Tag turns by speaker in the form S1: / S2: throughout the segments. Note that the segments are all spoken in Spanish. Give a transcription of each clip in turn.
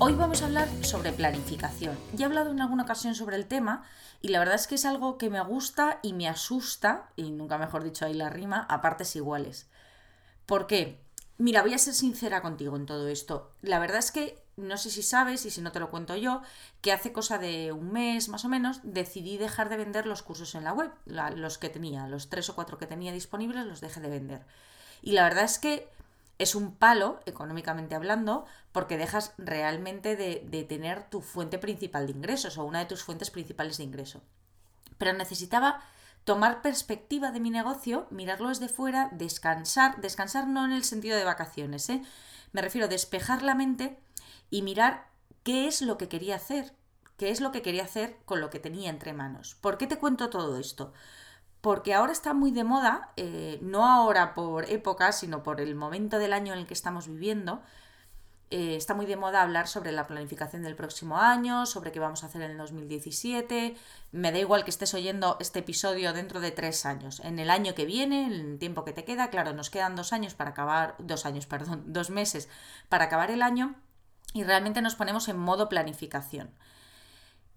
S1: Hoy vamos a hablar sobre planificación. Ya he hablado en alguna ocasión sobre el tema y la verdad es que es algo que me gusta y me asusta, y nunca mejor dicho ahí la rima, a partes iguales. ¿Por qué? Mira, voy a ser sincera contigo en todo esto. La verdad es que no sé si sabes, y si no te lo cuento yo, que hace cosa de un mes más o menos decidí dejar de vender los cursos en la web, los que tenía, los tres o cuatro que tenía disponibles los dejé de vender. Y la verdad es que es un palo, económicamente hablando, porque dejas realmente de, tener tu fuente principal de ingresos o una de tus fuentes principales de ingreso. Pero necesitaba tomar perspectiva de mi negocio, mirarlo desde fuera, descansar, descansar no en el sentido de vacaciones, ¿eh? me refiero a despejar la mente y mirar qué es lo que quería hacer, qué es lo que quería hacer con lo que tenía entre manos. ¿Por qué te cuento todo esto? Porque ahora está muy de moda, eh, no ahora por época, sino por el momento del año en el que estamos viviendo, eh, está muy de moda hablar sobre la planificación del próximo año, sobre qué vamos a hacer en el 2017. Me da igual que estés oyendo este episodio dentro de tres años. En el año que viene, en el tiempo que te queda, claro, nos quedan dos años para acabar, dos años, perdón, dos meses para acabar el año y realmente nos ponemos en modo planificación.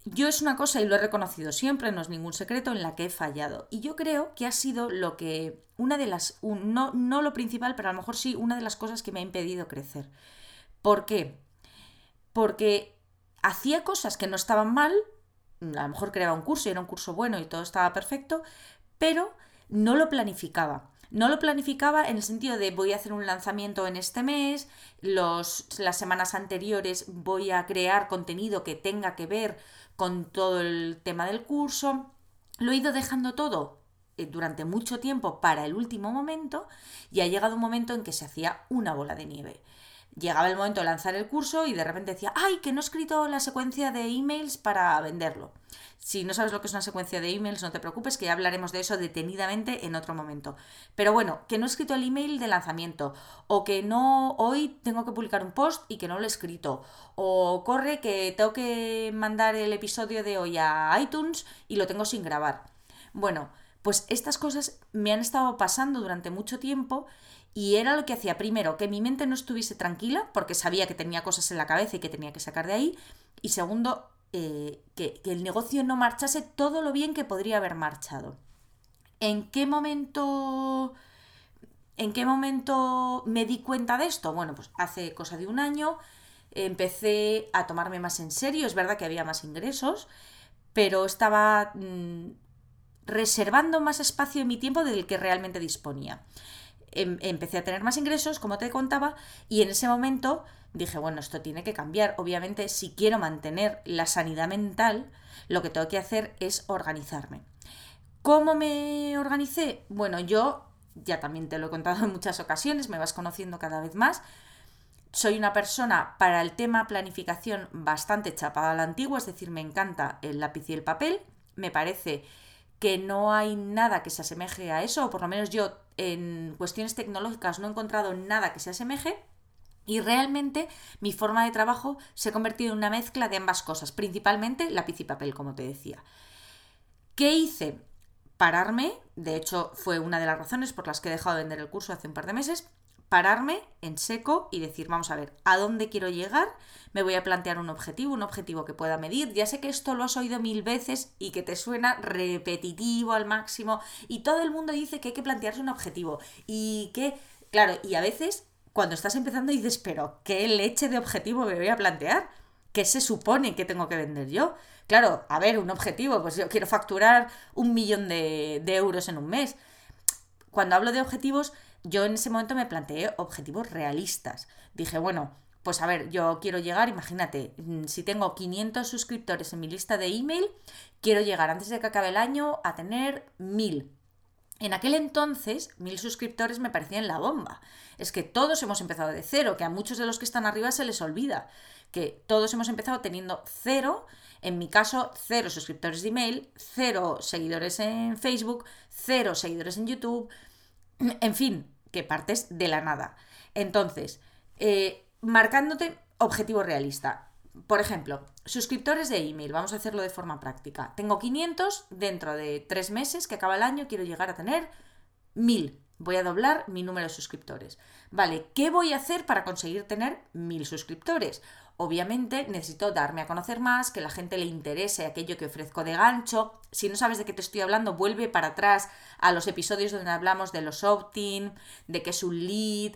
S1: Yo es una cosa, y lo he reconocido siempre, no es ningún secreto, en la que he fallado. Y yo creo que ha sido lo que, una de las, no, no lo principal, pero a lo mejor sí, una de las cosas que me ha impedido crecer. ¿Por qué? Porque hacía cosas que no estaban mal, a lo mejor creaba un curso y era un curso bueno y todo estaba perfecto, pero no lo planificaba. No lo planificaba en el sentido de voy a hacer un lanzamiento en este mes, los, las semanas anteriores voy a crear contenido que tenga que ver con todo el tema del curso. Lo he ido dejando todo eh, durante mucho tiempo para el último momento y ha llegado un momento en que se hacía una bola de nieve. Llegaba el momento de lanzar el curso y de repente decía, ay, que no he escrito la secuencia de emails para venderlo. Si no sabes lo que es una secuencia de emails, no te preocupes, que ya hablaremos de eso detenidamente en otro momento. Pero bueno, que no he escrito el email de lanzamiento, o que no hoy tengo que publicar un post y que no lo he escrito, o corre que tengo que mandar el episodio de hoy a iTunes y lo tengo sin grabar. Bueno, pues estas cosas me han estado pasando durante mucho tiempo y era lo que hacía primero, que mi mente no estuviese tranquila, porque sabía que tenía cosas en la cabeza y que tenía que sacar de ahí, y segundo, eh, que, el negocio no marchase todo lo bien que podría haber marchado. ¿En qué momento... ¿En qué momento me di cuenta de esto? Bueno, pues hace cosa de un año empecé a tomarme más en serio. Es verdad que había más ingresos, pero estaba mm, reservando más espacio en mi tiempo del que realmente disponía. Em, empecé a tener más ingresos, como te contaba, y en ese momento dije, bueno, esto tiene que cambiar. Obviamente, si quiero mantener la sanidad mental, lo que tengo que hacer es organizarme. ¿Cómo me organicé? Bueno, yo ya también te lo he contado en muchas ocasiones, me vas conociendo cada vez más. Soy una persona para el tema planificación bastante chapada a la antigua, es decir, me encanta el lápiz y el papel. Me parece que no hay nada que se asemeje a eso, o por lo menos yo en cuestiones tecnológicas no he encontrado nada que se asemeje. Y realmente mi forma de trabajo se ha convertido en una mezcla de ambas cosas, principalmente lápiz y papel, como te decía. ¿Qué hice? Pararme, de hecho fue una de las razones por las que he dejado de vender el curso hace un par de meses, pararme en seco y decir, vamos a ver, ¿a dónde quiero llegar? Me voy a plantear un objetivo, un objetivo que pueda medir. Ya sé que esto lo has oído mil veces y que te suena repetitivo al máximo y todo el mundo dice que hay que plantearse un objetivo y que, claro, y a veces cuando estás empezando dices, pero ¿qué leche de objetivo me voy a plantear? ¿Qué se supone que tengo que vender yo? Claro, a ver, un objetivo, pues yo quiero facturar un millón de, euros en un mes. Cuando hablo de objetivos, yo en ese momento me planteé objetivos realistas. Dije, bueno, pues a ver, yo quiero llegar, imagínate, mm, si tengo 500 suscriptores en mi lista de email, quiero llegar antes de que acabe el año a tener 1000. En aquel entonces, mil suscriptores me parecían la bomba. Es que todos hemos empezado de cero, que a muchos de los que están arriba se les olvida, que todos hemos empezado teniendo cero, en mi caso, cero suscriptores de email, cero seguidores en Facebook, cero seguidores en YouTube, En fin, que partes de la nada. Entonces, eh, marcándote objetivo realista. Por ejemplo, suscriptores de email, vamos a hacerlo de forma práctica. Tengo 500, dentro de tres meses que acaba el año quiero llegar a tener 1000. Voy a doblar mi número de suscriptores. Vale, ¿qué voy a hacer para conseguir tener 1000 suscriptores? Obviamente necesito darme a conocer más, que la gente le interese aquello que ofrezco de gancho. Si no sabes de qué te estoy hablando, vuelve para atrás a los episodios donde hablamos de los opt-in, de qué es un lead,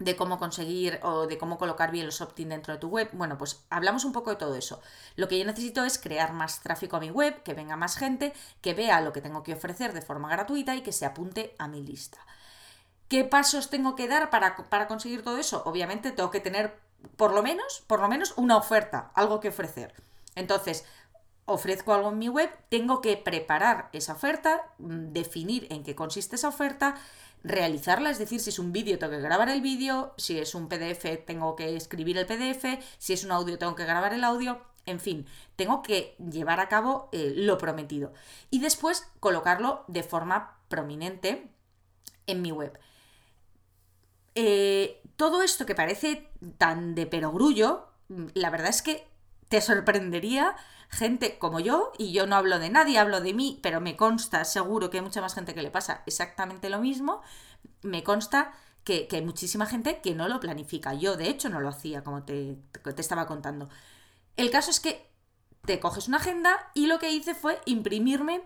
S1: de cómo conseguir o de cómo colocar bien los opt-in dentro de tu web. Bueno, pues hablamos un poco de todo eso. Lo que yo necesito es crear más tráfico a mi web, que venga más gente, que vea lo que tengo que ofrecer de forma gratuita y que se apunte a mi lista. ¿Qué pasos tengo que dar para, para conseguir todo eso? Obviamente tengo que tener por lo menos, por lo menos una oferta, algo que ofrecer. Entonces, ofrezco algo en mi web, tengo que preparar esa oferta, mm, definir en qué consiste esa oferta, realizarla, es decir, si es un vídeo tengo que grabar el vídeo, si es un PDF tengo que escribir el PDF, si es un audio tengo que grabar el audio, en fin, tengo que llevar a cabo eh, lo prometido y después colocarlo de forma prominente en mi web. Eh, todo esto que parece tan de perogrullo, la verdad es que te sorprendería gente como yo, y yo no hablo de nadie, hablo de mí, pero me consta, seguro que hay mucha más gente que le pasa exactamente lo mismo, me consta que, hay muchísima gente que no lo planifica. Yo, de hecho, no lo hacía, como te, te estaba contando. El caso es que te coges una agenda y lo que hice fue imprimirme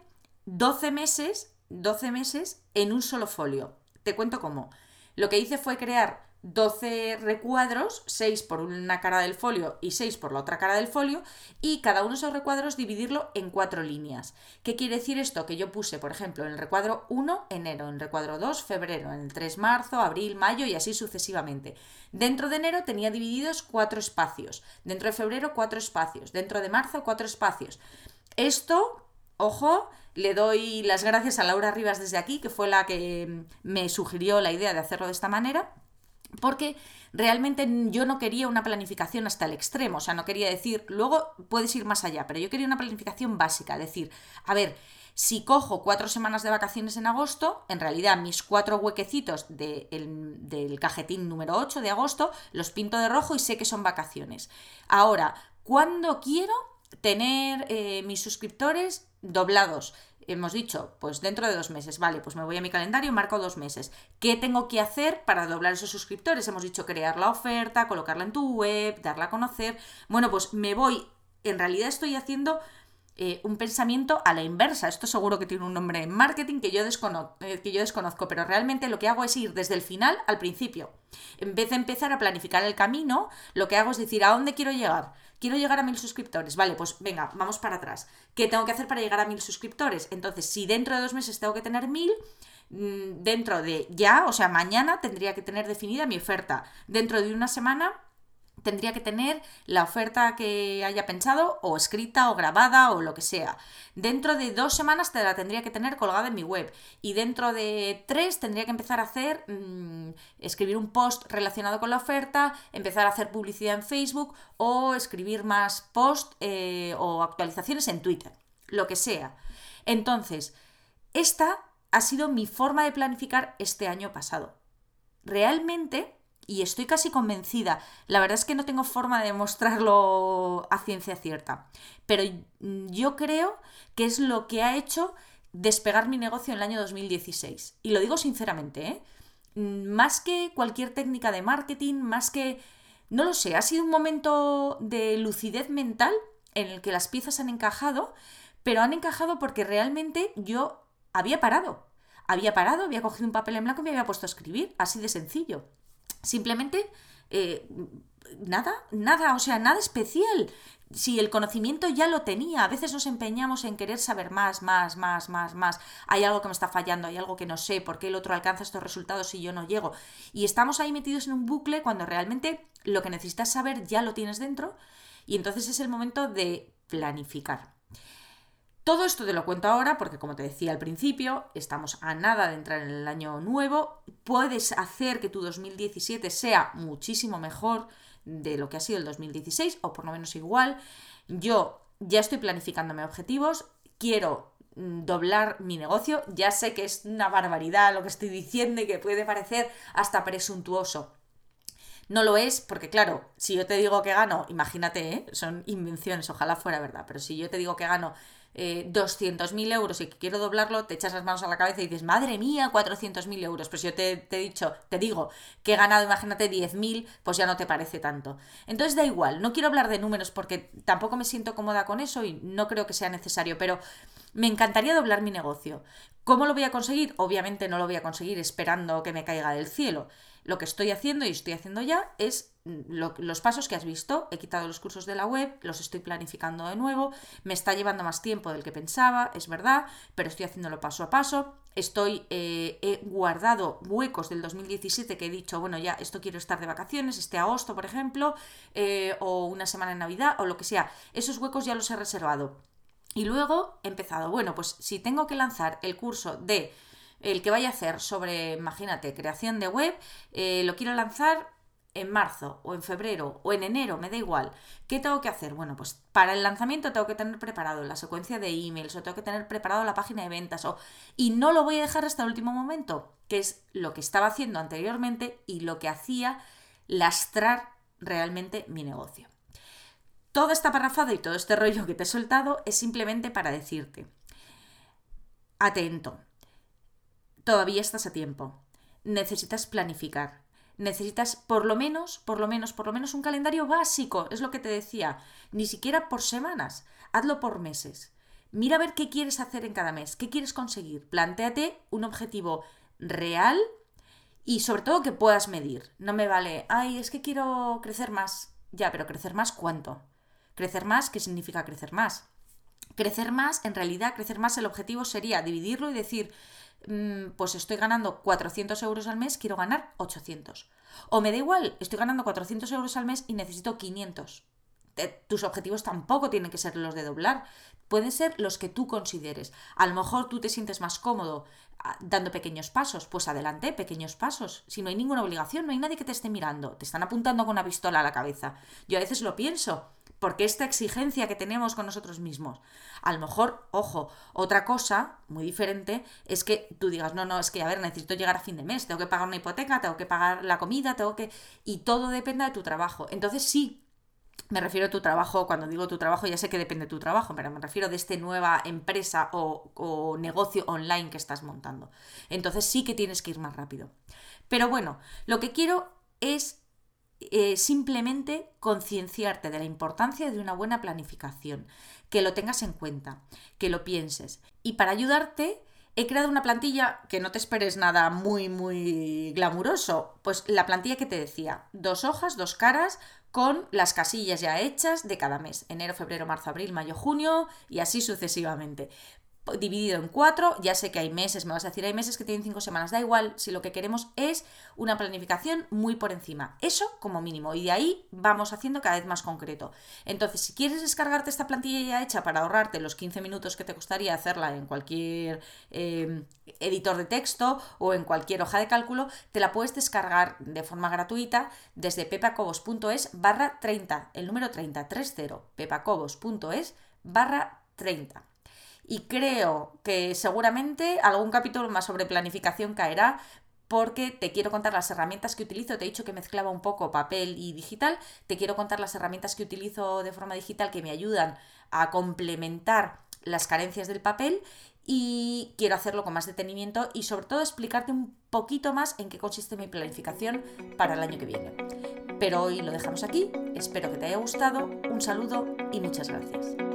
S1: 12 meses, 12 meses en un solo folio. Te cuento cómo. Lo que hice fue crear 12 recuadros, 6 por una cara del folio y 6 por la otra cara del folio, y cada uno de esos recuadros dividirlo en cuatro líneas. ¿Qué quiere decir esto? Que yo puse, por ejemplo, en el recuadro 1, enero, en el recuadro 2, febrero, en el 3, marzo, abril, mayo y así sucesivamente. Dentro de enero tenía divididos cuatro espacios, dentro de febrero cuatro espacios, dentro de marzo cuatro espacios. Esto, ojo, le doy las gracias a Laura Rivas desde aquí, que fue la que me sugirió la idea de hacerlo de esta manera porque realmente yo no quería una planificación hasta el extremo, o sea, no quería decir, luego puedes ir más allá, pero yo quería una planificación básica, decir, a ver, si cojo cuatro semanas de vacaciones en agosto, en realidad mis cuatro huequecitos del cajetín número 8 de agosto los pinto de rojo y sé que son vacaciones. Ahora, ¿cuándo quiero tener eh, mis suscriptores doblados? hemos dicho, pues dentro de dos meses, vale, pues me voy a mi calendario, marco dos meses. ¿Qué tengo que hacer para doblar esos suscriptores? Hemos dicho crear la oferta, colocarla en tu web, darla a conocer. Bueno, pues me voy, en realidad estoy haciendo eh, un pensamiento a la inversa. Esto seguro que tiene un nombre en marketing que yo, eh, que yo desconozco, pero realmente lo que hago es ir desde el final al principio. En vez de empezar a planificar el camino, lo que hago es decir, ¿a dónde quiero llegar? Quiero llegar a mil suscriptores. Vale, pues venga, vamos para atrás. ¿Qué tengo que hacer para llegar a mil suscriptores? Entonces, si dentro de dos meses tengo que tener mil, mm, dentro de ya, o sea, mañana tendría que tener definida mi oferta. Dentro de una semana tendría que tener la oferta que haya pensado o escrita o grabada o lo que sea. Dentro de dos semanas te la tendría que tener colgada en mi web y dentro de tres tendría que empezar a hacer, mm, escribir un post relacionado con la oferta, empezar a hacer publicidad en Facebook o escribir más post eh, o actualizaciones en Twitter, lo que sea. Entonces, esta ha sido mi forma de planificar este año pasado. Realmente y estoy casi convencida. La verdad es que no tengo forma de demostrarlo a ciencia cierta. Pero yo creo que es lo que ha hecho despegar mi negocio en el año 2016. Y lo digo sinceramente, ¿eh? Más que cualquier técnica de marketing, más que... No lo sé, ha sido un momento de lucidez mental en el que las piezas han encajado, pero han encajado porque realmente yo había parado. Había parado, había cogido un papel en blanco y me había puesto a escribir, así de sencillo. Simplemente, eh, nada, nada, o sea, nada especial. Si el conocimiento ya lo tenía, a veces nos empeñamos en querer saber más, más, más, más, más. Hay algo que me está fallando, hay algo que no sé, por qué el otro alcanza estos resultados y yo no llego. Y estamos ahí metidos en un bucle cuando realmente lo que necesitas saber ya lo tienes dentro y entonces es el momento de planificar. Todo esto te lo cuento ahora porque, como te decía al principio, estamos a nada de entrar en el año nuevo. Puedes hacer que tu 2017 sea muchísimo mejor de lo que ha sido el 2016 o por lo menos igual. Yo ya estoy planificándome objetivos. Quiero mm, doblar mi negocio. Ya sé que es una barbaridad lo que estoy diciendo y que puede parecer hasta presuntuoso. No lo es porque, claro, si yo te digo que gano, imagínate, ¿eh? son invenciones, ojalá fuera verdad, pero si yo te digo que gano eh, 200.000 euros y que quiero doblarlo, te echas las manos a la cabeza y dices, madre mía, 400.000 euros. Si yo te, te, he dicho, te digo que he ganado, imagínate, 10.000, pues ya no te parece tanto. Entonces da igual, no quiero hablar de números porque tampoco me siento cómoda con eso y no creo que sea necesario, pero me encantaría doblar mi negocio. ¿Cómo lo voy a conseguir? Obviamente no lo voy a conseguir esperando que me caiga del cielo. Lo que estoy haciendo y estoy haciendo ya es los pasos que has visto. He quitado los cursos de la web, los estoy planificando de nuevo. Me está llevando más tiempo del que pensaba, es verdad, pero estoy haciéndolo paso a paso. Estoy, eh, he guardado huecos del 2017 que he dicho, bueno, ya esto quiero estar de vacaciones, este agosto, por ejemplo, eh, o una semana en Navidad, o lo que sea. Esos huecos ya los he reservado. Y luego he empezado, bueno, pues si tengo que lanzar el curso de el que vaya a hacer sobre, imagínate, creación de web, eh, lo quiero lanzar en marzo o en febrero o en enero, me da igual. ¿Qué tengo que hacer? Bueno, pues para el lanzamiento tengo que tener preparado la secuencia de emails o tengo que tener preparado la página de ventas o y no lo voy a dejar hasta el último momento, que es lo que estaba haciendo anteriormente y lo que hacía lastrar realmente mi negocio. Toda esta parrafada y todo este rollo que te he soltado es simplemente para decirte, atento, todavía estás a tiempo. Necesitas planificar. Necesitas por lo menos, por lo menos, por lo menos un calendario básico. Es lo que te decía. Ni siquiera por semanas. Hazlo por meses. Mira a ver qué quieres hacer en cada mes, qué quieres conseguir. Plantéate un objetivo real y sobre todo que puedas medir. No me vale, ay, es que quiero crecer más. Ya, pero crecer más cuánto? Crecer más, ¿qué significa crecer más? Crecer más, en realidad, crecer más, el objetivo sería dividirlo y decir, Mm, pues estoy ganando 400 euros al mes, quiero ganar 800. O me da igual, estoy ganando 400 euros al mes y necesito 500. Tus objetivos tampoco tienen que ser los de doblar, pueden ser los que tú consideres. A lo mejor tú te sientes más cómodo ah, dando pequeños pasos, pues adelante, pequeños pasos. Si no hay ninguna obligación, no hay nadie que te esté mirando, te están apuntando con una pistola a la cabeza. Yo a veces lo pienso, porque esta exigencia que tenemos con nosotros mismos. A lo mejor, ojo, otra cosa muy diferente es que tú digas, no, no, es que a ver, necesito llegar a fin de mes, tengo que pagar una hipoteca, tengo que pagar la comida, tengo que... Y todo depende de tu trabajo. Entonces sí, me refiero a tu trabajo, cuando digo tu trabajo ya sé que depende de tu trabajo, pero me refiero de esta nueva empresa o, o negocio online que estás montando. Entonces sí que tienes que ir más rápido. Pero bueno, lo que quiero es eh, simplemente concienciarte de la importancia de una buena planificación, que lo tengas en cuenta, que lo pienses. Y para ayudarte, he creado una plantilla que no te esperes nada muy, muy glamuroso. Pues la plantilla que te decía, dos hojas, dos caras, con las casillas ya hechas de cada mes, enero, febrero, marzo, abril, mayo, junio y así sucesivamente dividido en cuatro, ya sé que hay meses, me vas a decir, hay meses que tienen cinco semanas, da igual, si lo que queremos es una planificación muy por encima, eso como mínimo, y de ahí vamos haciendo cada vez más concreto. Entonces, si quieres descargarte esta plantilla ya hecha para ahorrarte los 15 minutos que te costaría hacerla en cualquier em, editor de texto o en cualquier hoja de cálculo, te la puedes descargar de forma gratuita desde pepacobos.es barra 30, el número 30, 30, pepacobos.es barra 30 y creo que seguramente algún capítulo más sobre planificación caerá porque te quiero contar las herramientas que utilizo. Te he dicho que mezclaba un poco papel y digital. Te quiero contar las herramientas que utilizo de forma digital que me ayudan a complementar las carencias del papel y quiero hacerlo con más detenimiento y sobre todo explicarte un poquito más en qué consiste mi planificación para el año que viene. Pero hoy lo dejamos aquí, espero que te haya gustado, un saludo y muchas gracias.